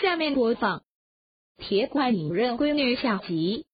下面播放《铁拐女人闺女》下集。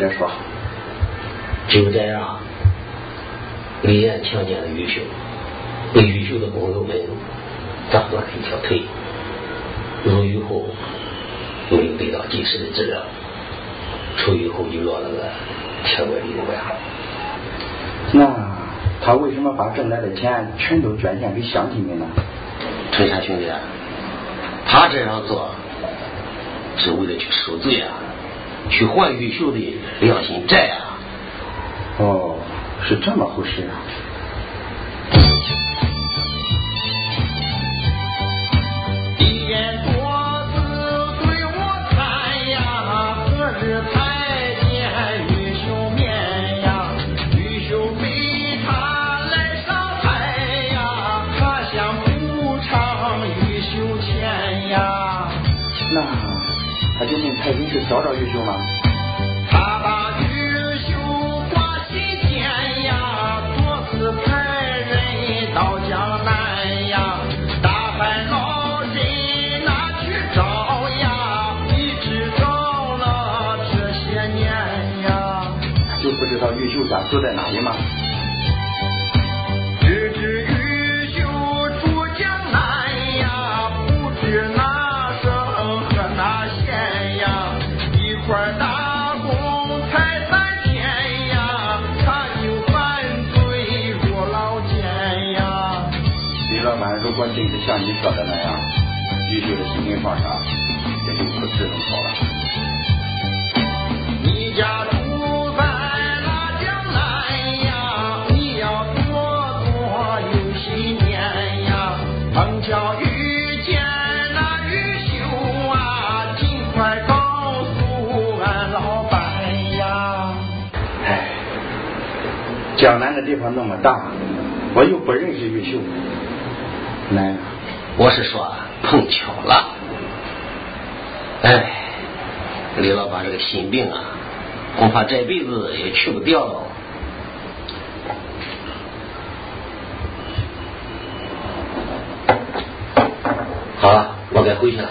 你接着说。就这样，李岩强奸了玉秀，被玉秀的工友们打断了一条腿，入狱后没有得到及时的治疗，出狱后就落了个铁拐李的怪。那他为什么把挣来的钱全都捐献给乡亲们呢？春山兄弟，他这样做是为了去赎罪啊，去还玉秀的良心债啊。哦，是这么回事啊。他就问太君是找着玉秀吗？是像你说的那样，玉秀的心灵创伤也就不是很好了。你家住在那江南呀，你要多多有心念呀。碰巧遇见那玉秀啊，尽快告诉俺老板呀。唉，江南的地方那么大，我又不认识玉秀，那我是说碰巧了。哎，李老板这个心病啊，恐怕这辈子也去不掉了。好了，我该回去了。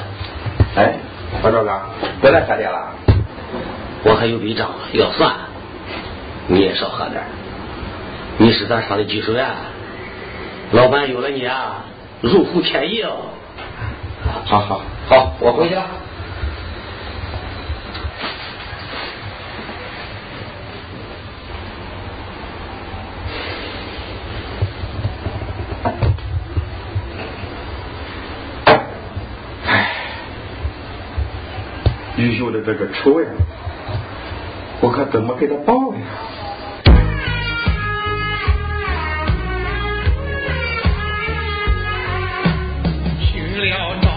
哎，我说哥，别来喝点了。我还有笔账要算，你也少喝点。你是咱厂的技术员，老板有了你啊，入户前夜哦。好好好，我回去了。唉，玉秀的这个仇呀，我可怎么给他报呀？去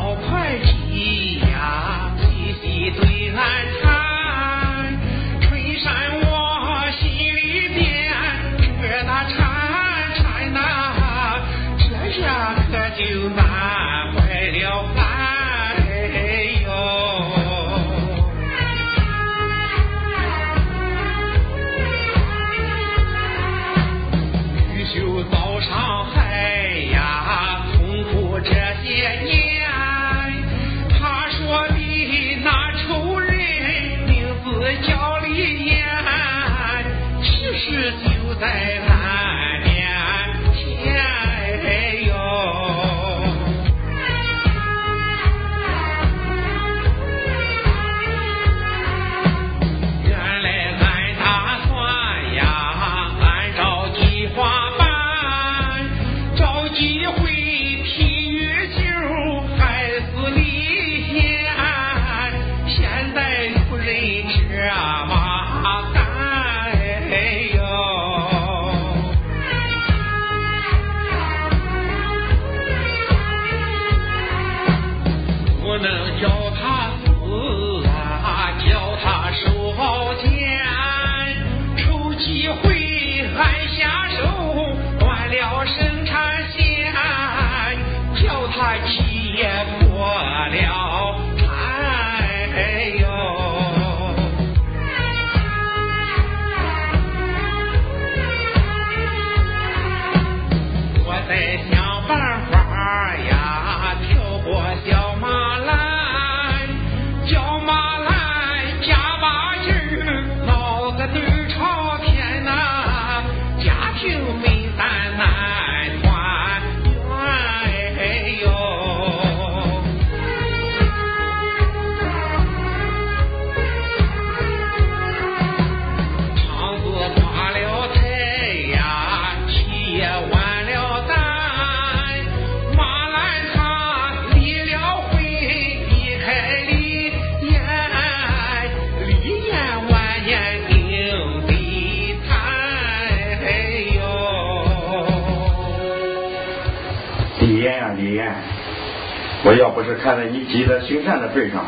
我要不是看在你积德行善的份上，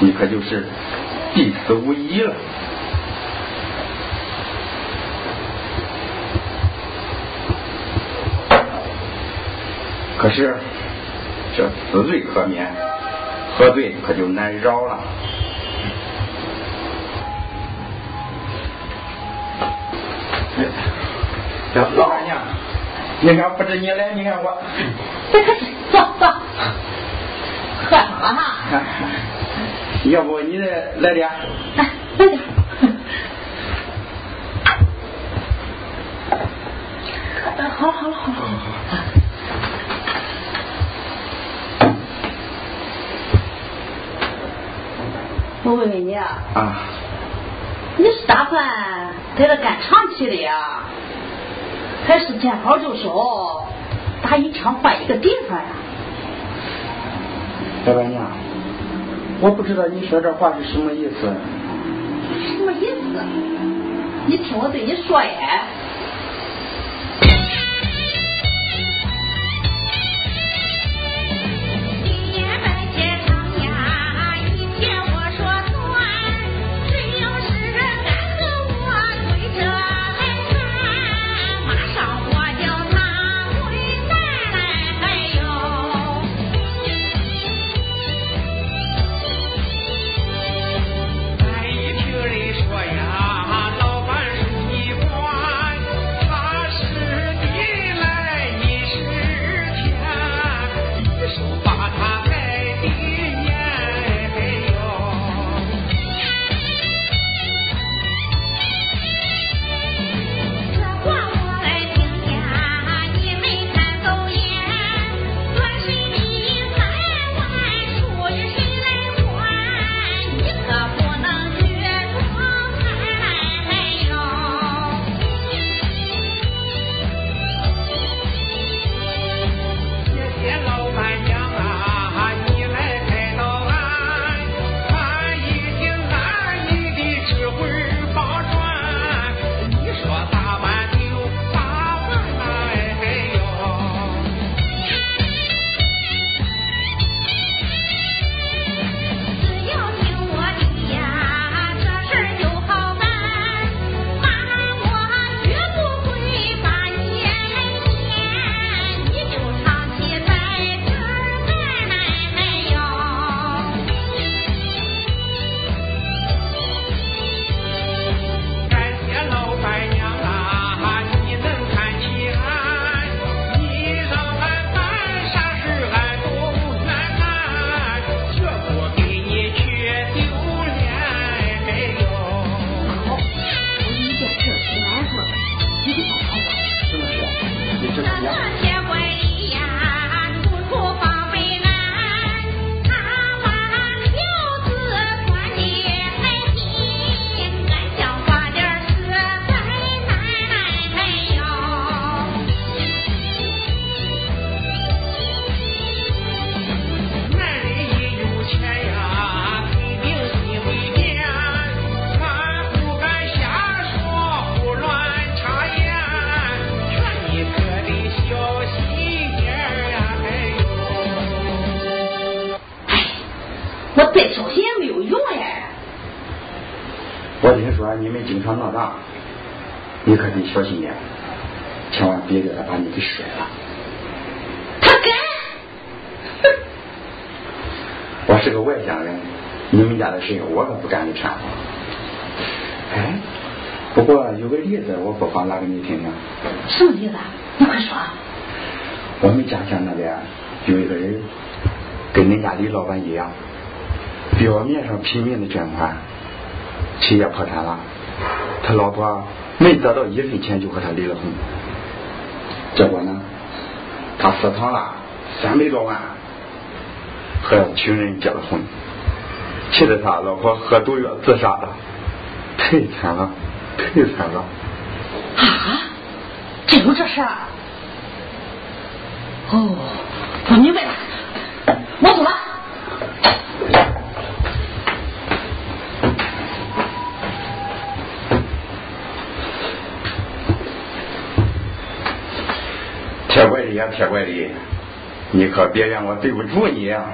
你可就是必死无疑了。可是这死罪可免，喝醉可就难饶了。哎老板娘，你看不止你来，你看我。坐坐，喝什么哈？要不你再来点？来，来点。呃 好了好了好了。我问问你啊，啊，你是打算在这干长期的呀，还是见好就收，打一枪换一个地方呀？老板娘，我不知道你说这话是什么意思。什么意思？你听我对你说呀。你们经常闹大，你可得小心点，千万别叫他把你给甩了。他敢？我是个外乡人，你们家的事情我可不敢去掺和。哎，不过有个例子，我不妨拿给你听听。什么例子？你快说。我们家乡那边有一个人，跟恁家李老板一样，表面上拼命的捐款，企业破产了，他老婆没得到一分钱就和他离了婚，结果呢，他私藏了三百多万，和情人结了婚，气得他老婆喝毒药自杀了，太惨了，太惨了。啊，真有这事儿？哦，我明白了，我走了。铁拐李呀，铁拐李，你可别怨我对不住你呀！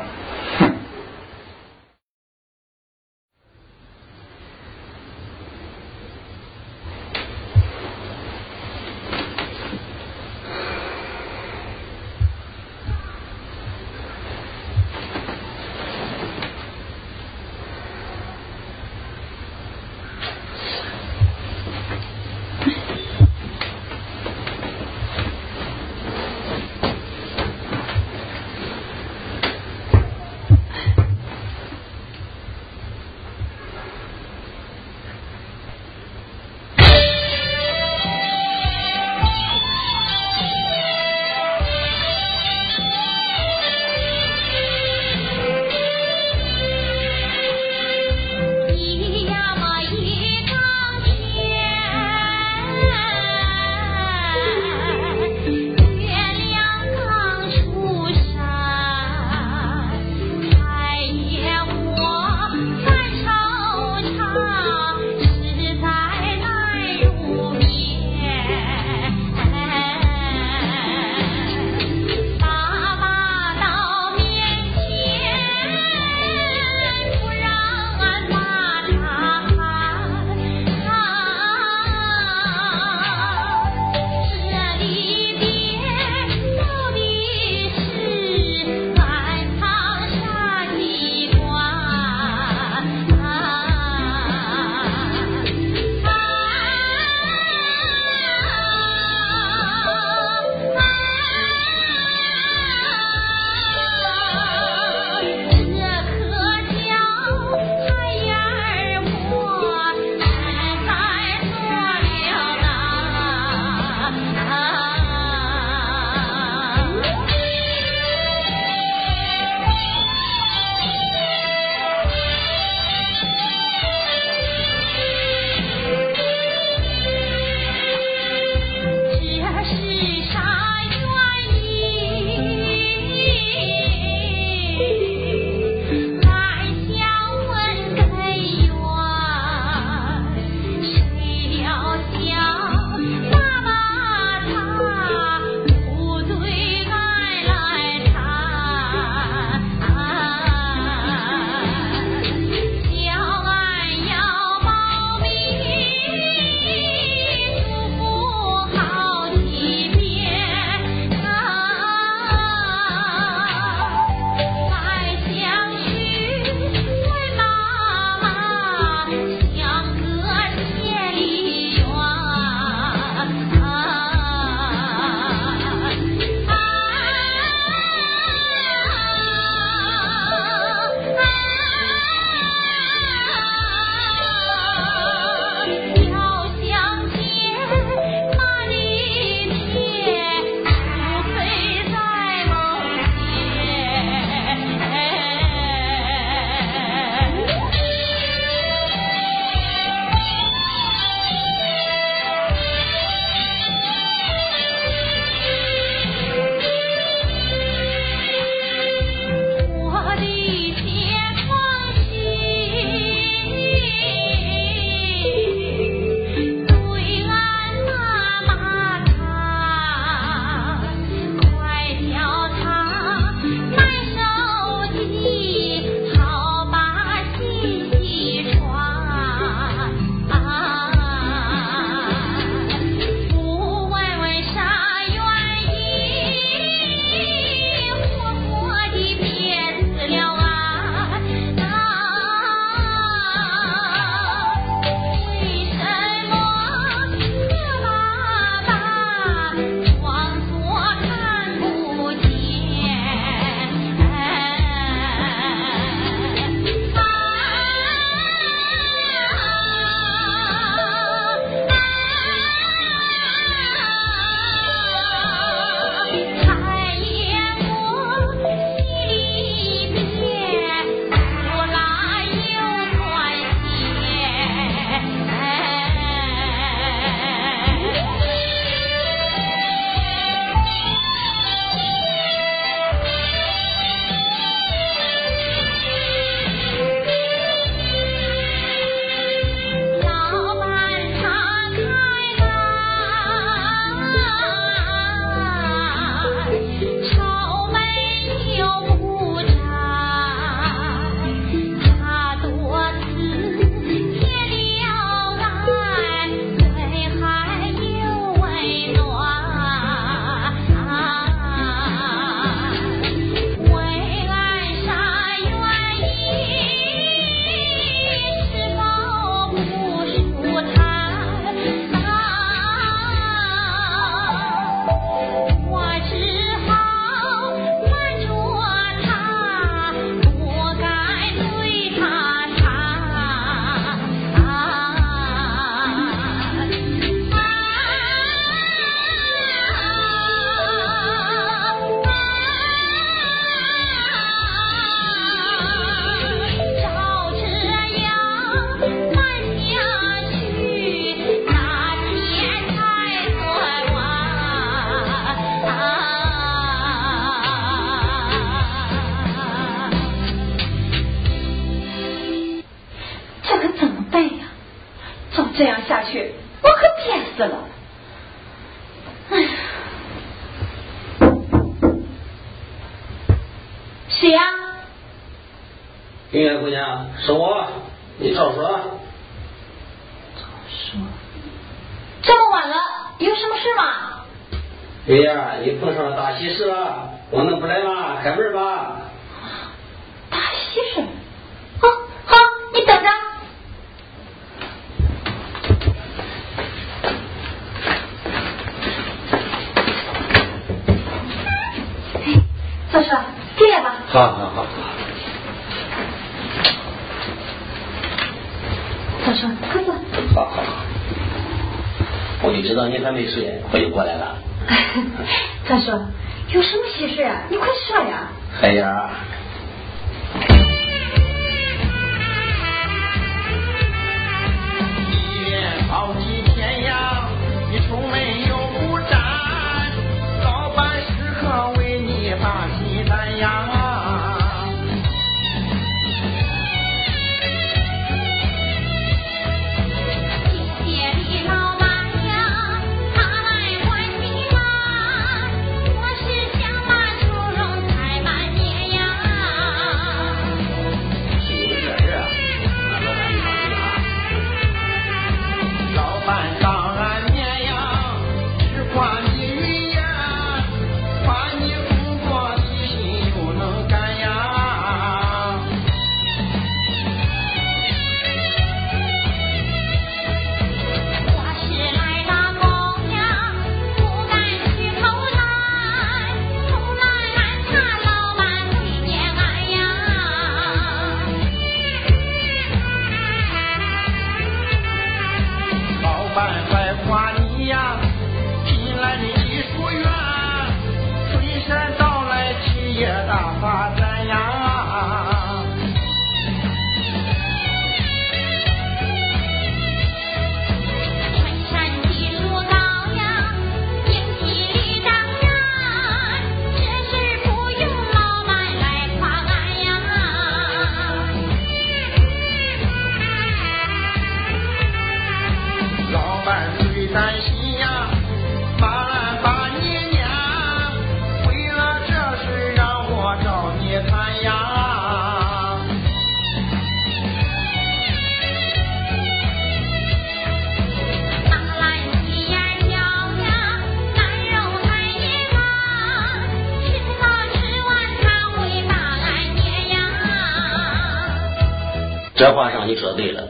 这话上你说对了。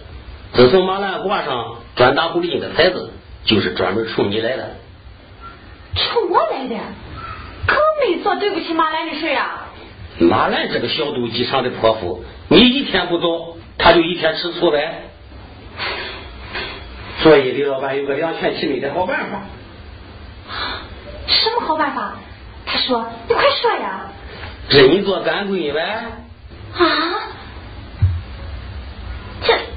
自从马兰挂上专打狐狸精的牌子就是专门冲你来的。冲我来的？可没做对不起马兰的事啊。马兰这个小肚鸡肠的泼妇你一天不走他就一天吃醋呗。所以李老板有个两全其美的好办法。什么好办法？他说你快说呀。认你做干闺女呗。啊？Two.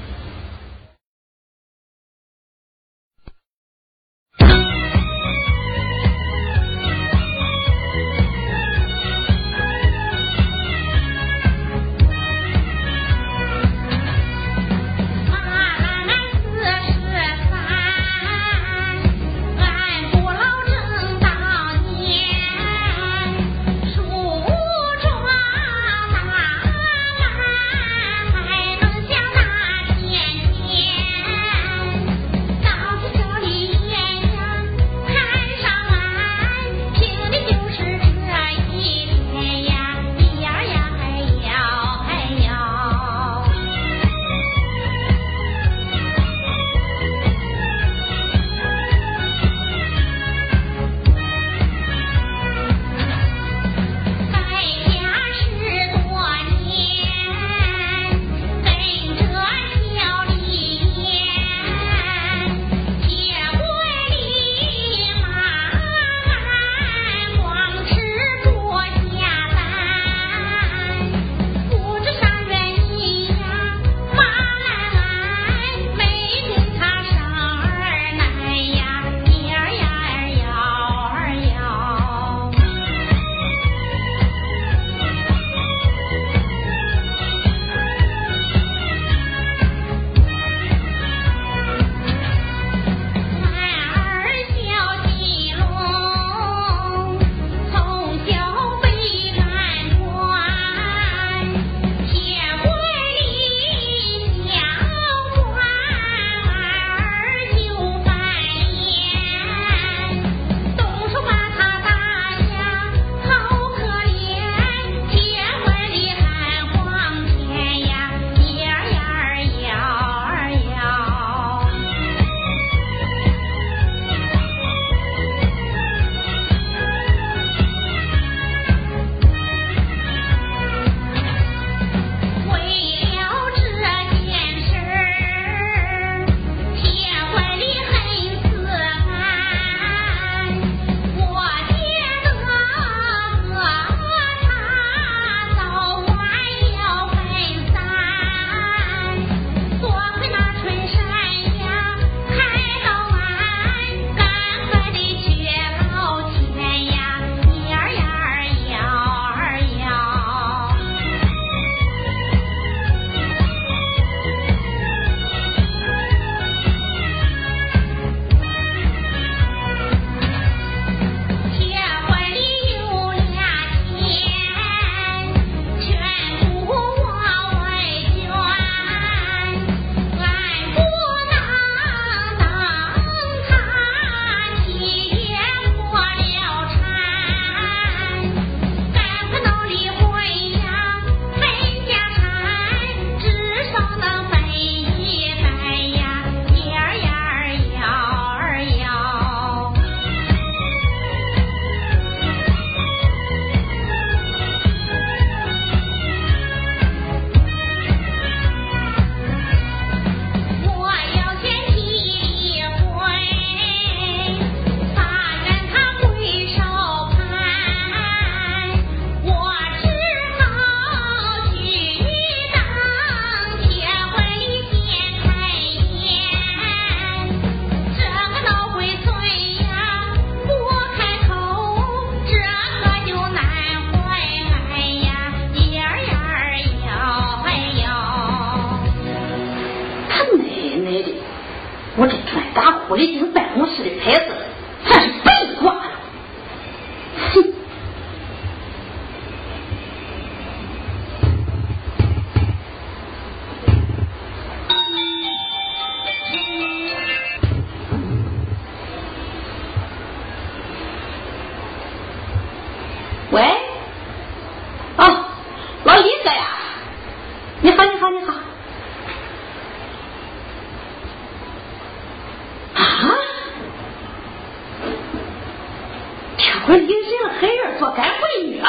我一个人黑夜做干闺女了！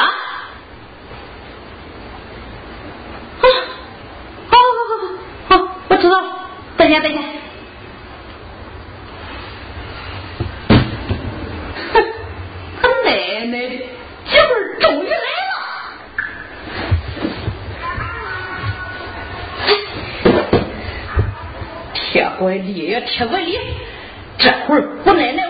好，好，好，好，好，我知道了，再见，再见。哼，奶奶，媳妇终于来了。铁拐李呀，铁拐李，这会儿姑奶奶。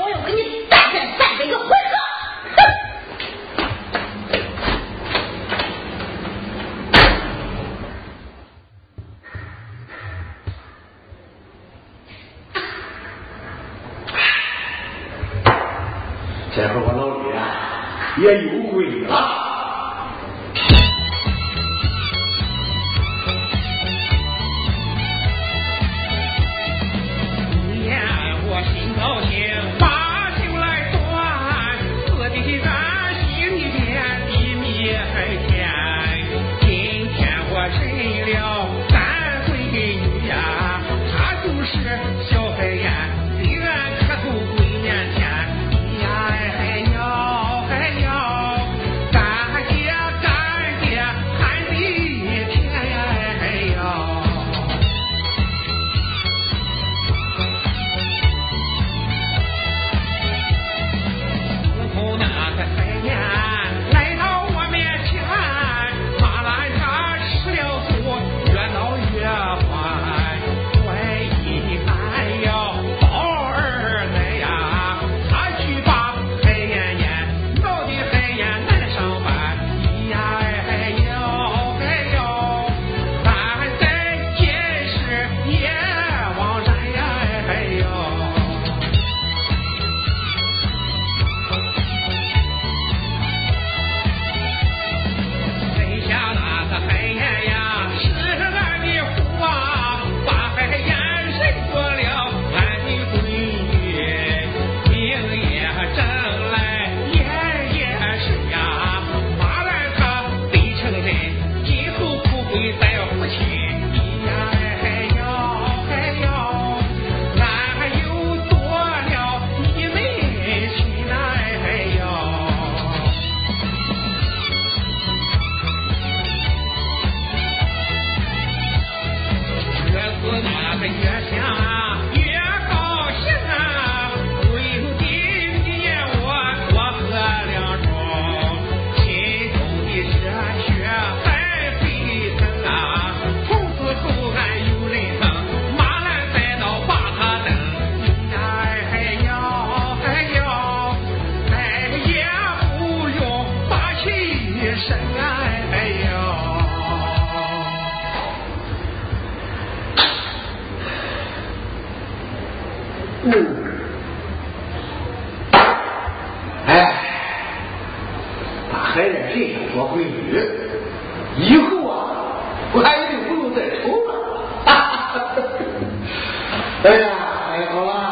哎呀太好了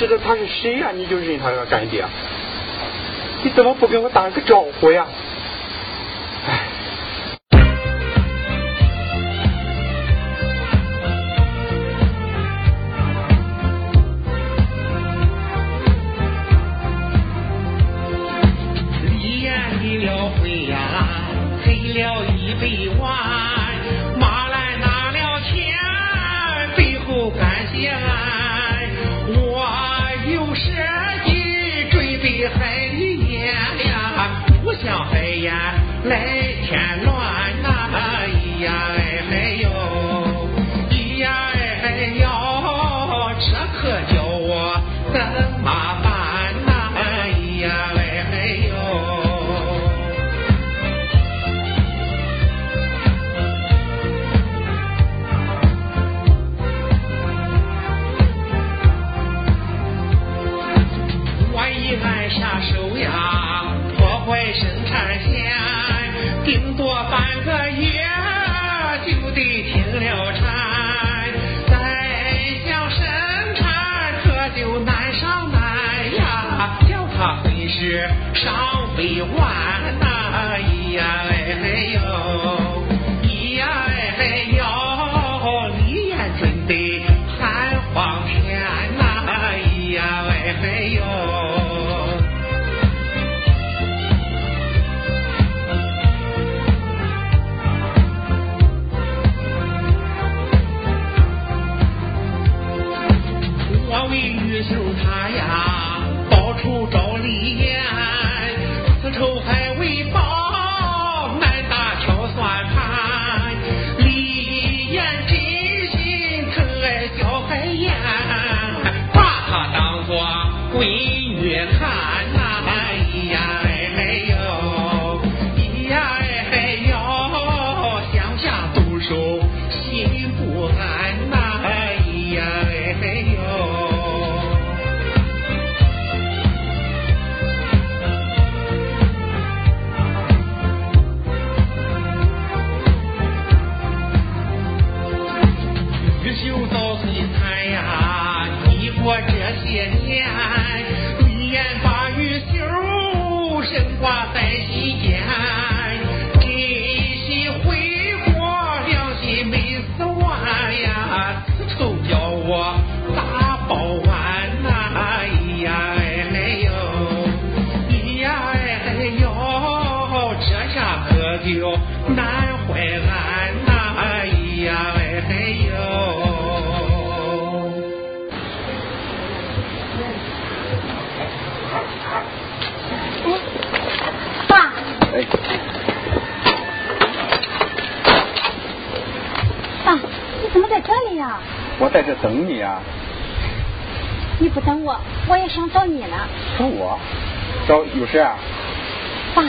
知道他是谁呀？你就认他干爹？你怎么不跟我打个招呼呀？这些年。我在这等你啊。你不等我我也想找你呢。找我？找有事啊？爸。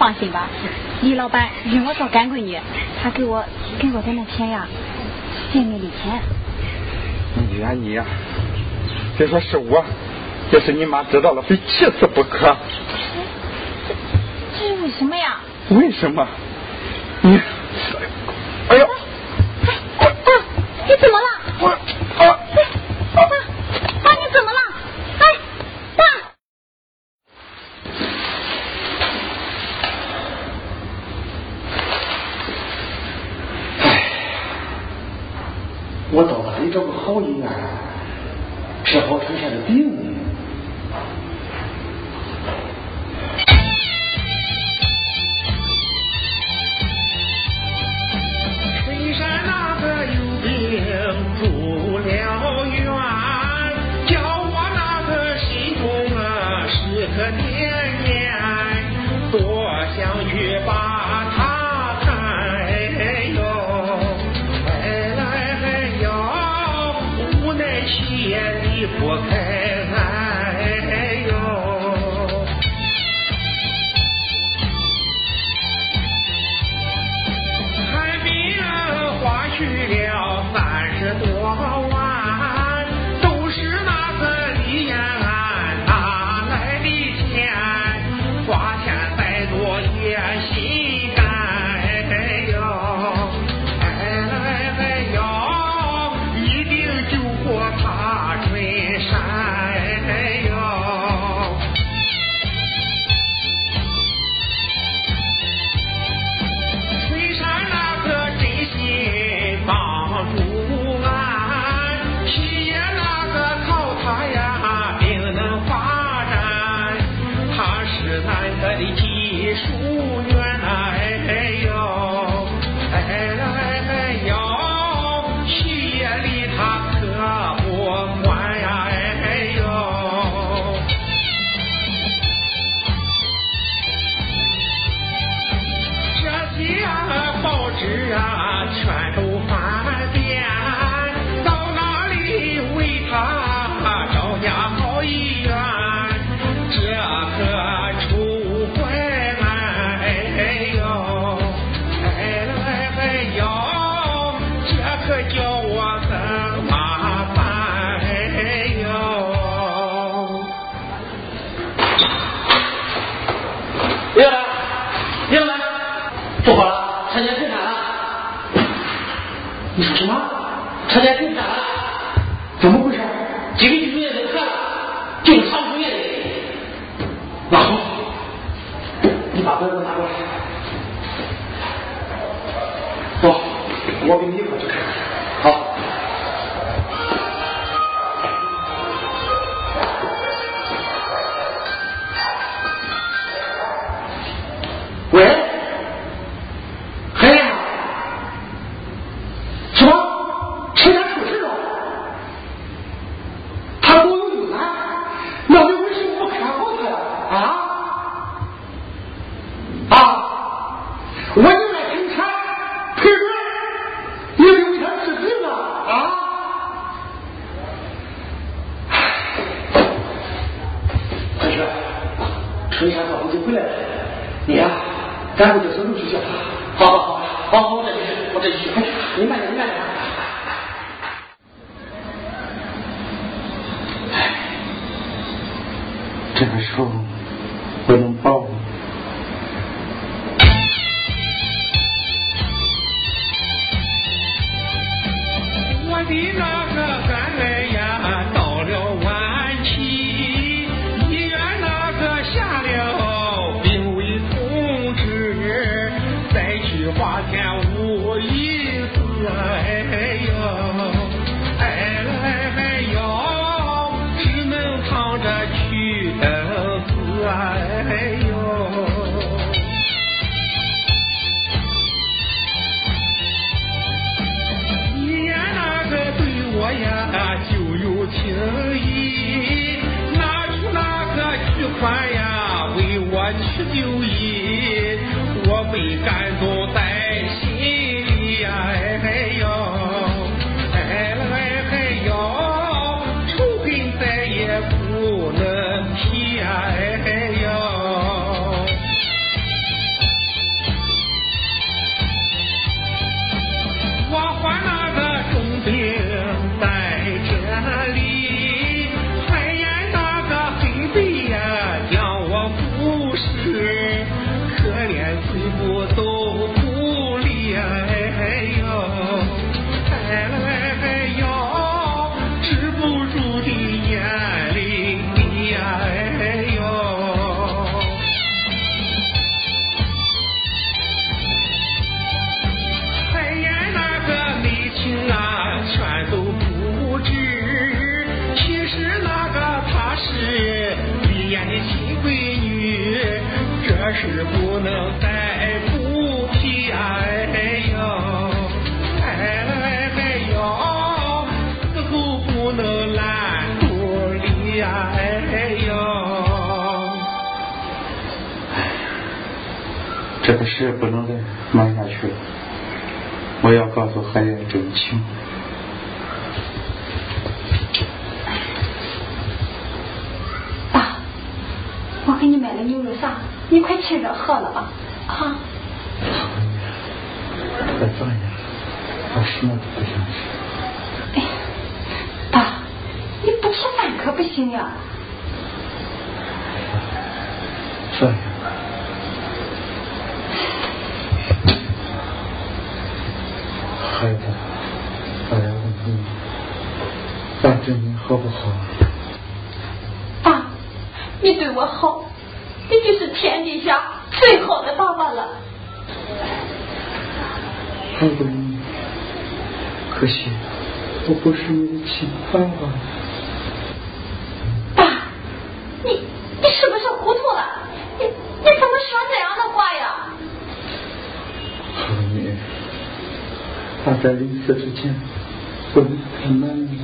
放心吧。李老板认我做干闺女他给我给我的那钱呀见面礼钱。你呀你呀别说是我要是你妈知道了非气死不可。这是为什么呀？为什么？你哎呦哎哎哎你怎么了？啊！这事不能再瞒下去了。我要告诉孩子真情爸我给你买了牛肉沙你快趁热喝了吧啊我什么都不想吃。爸你不吃饭可不行呀。对你好不好？爸，你对我好，你就是天底下最好的爸爸了。好过，可惜我不是你的亲爸爸。爸，你你是不是糊涂了？你你怎么说这样的话呀？好女，爸在临死之前，我能陪伴你。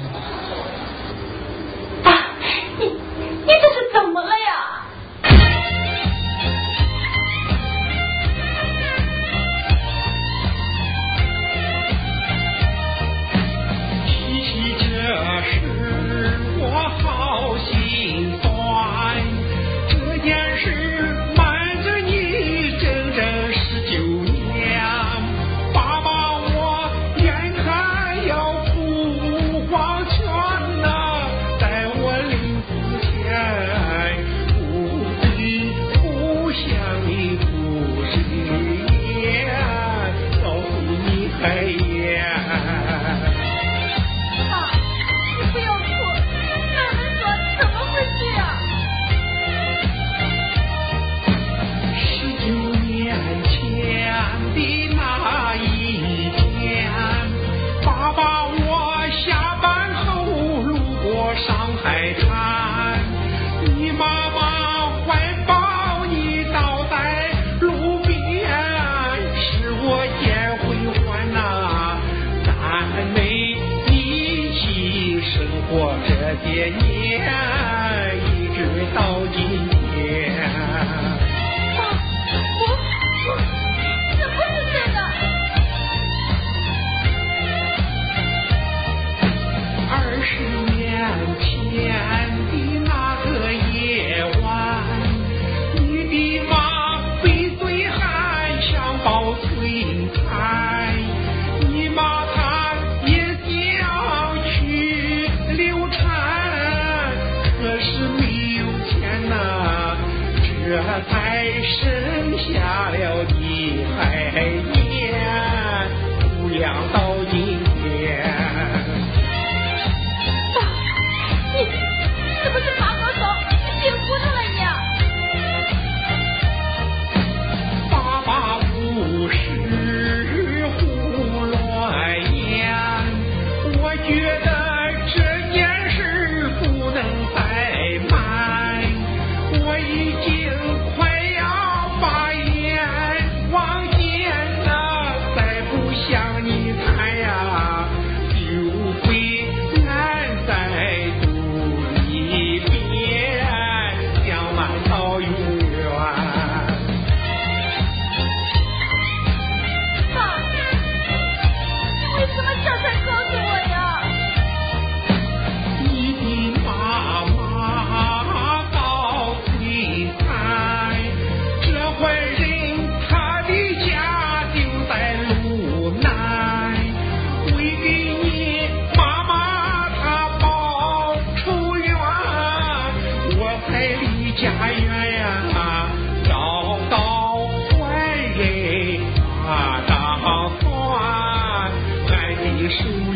是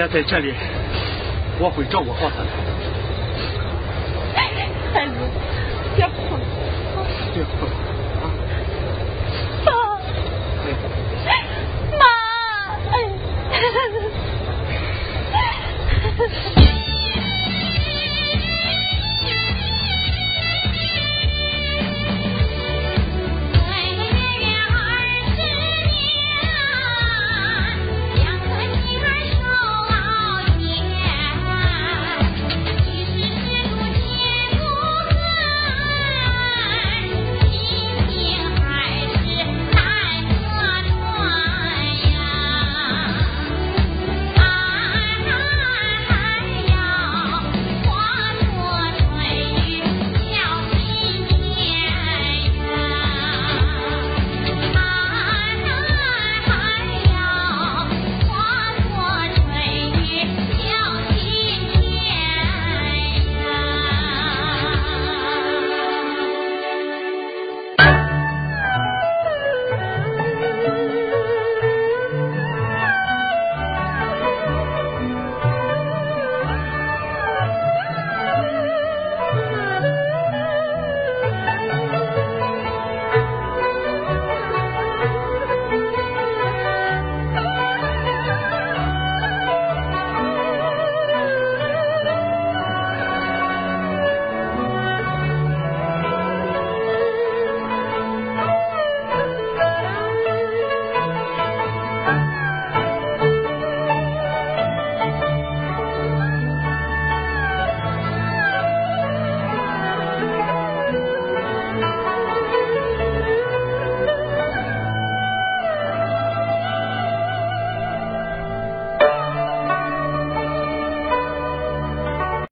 家在这里，我会照顾好他的。孩子，别哭，别哭。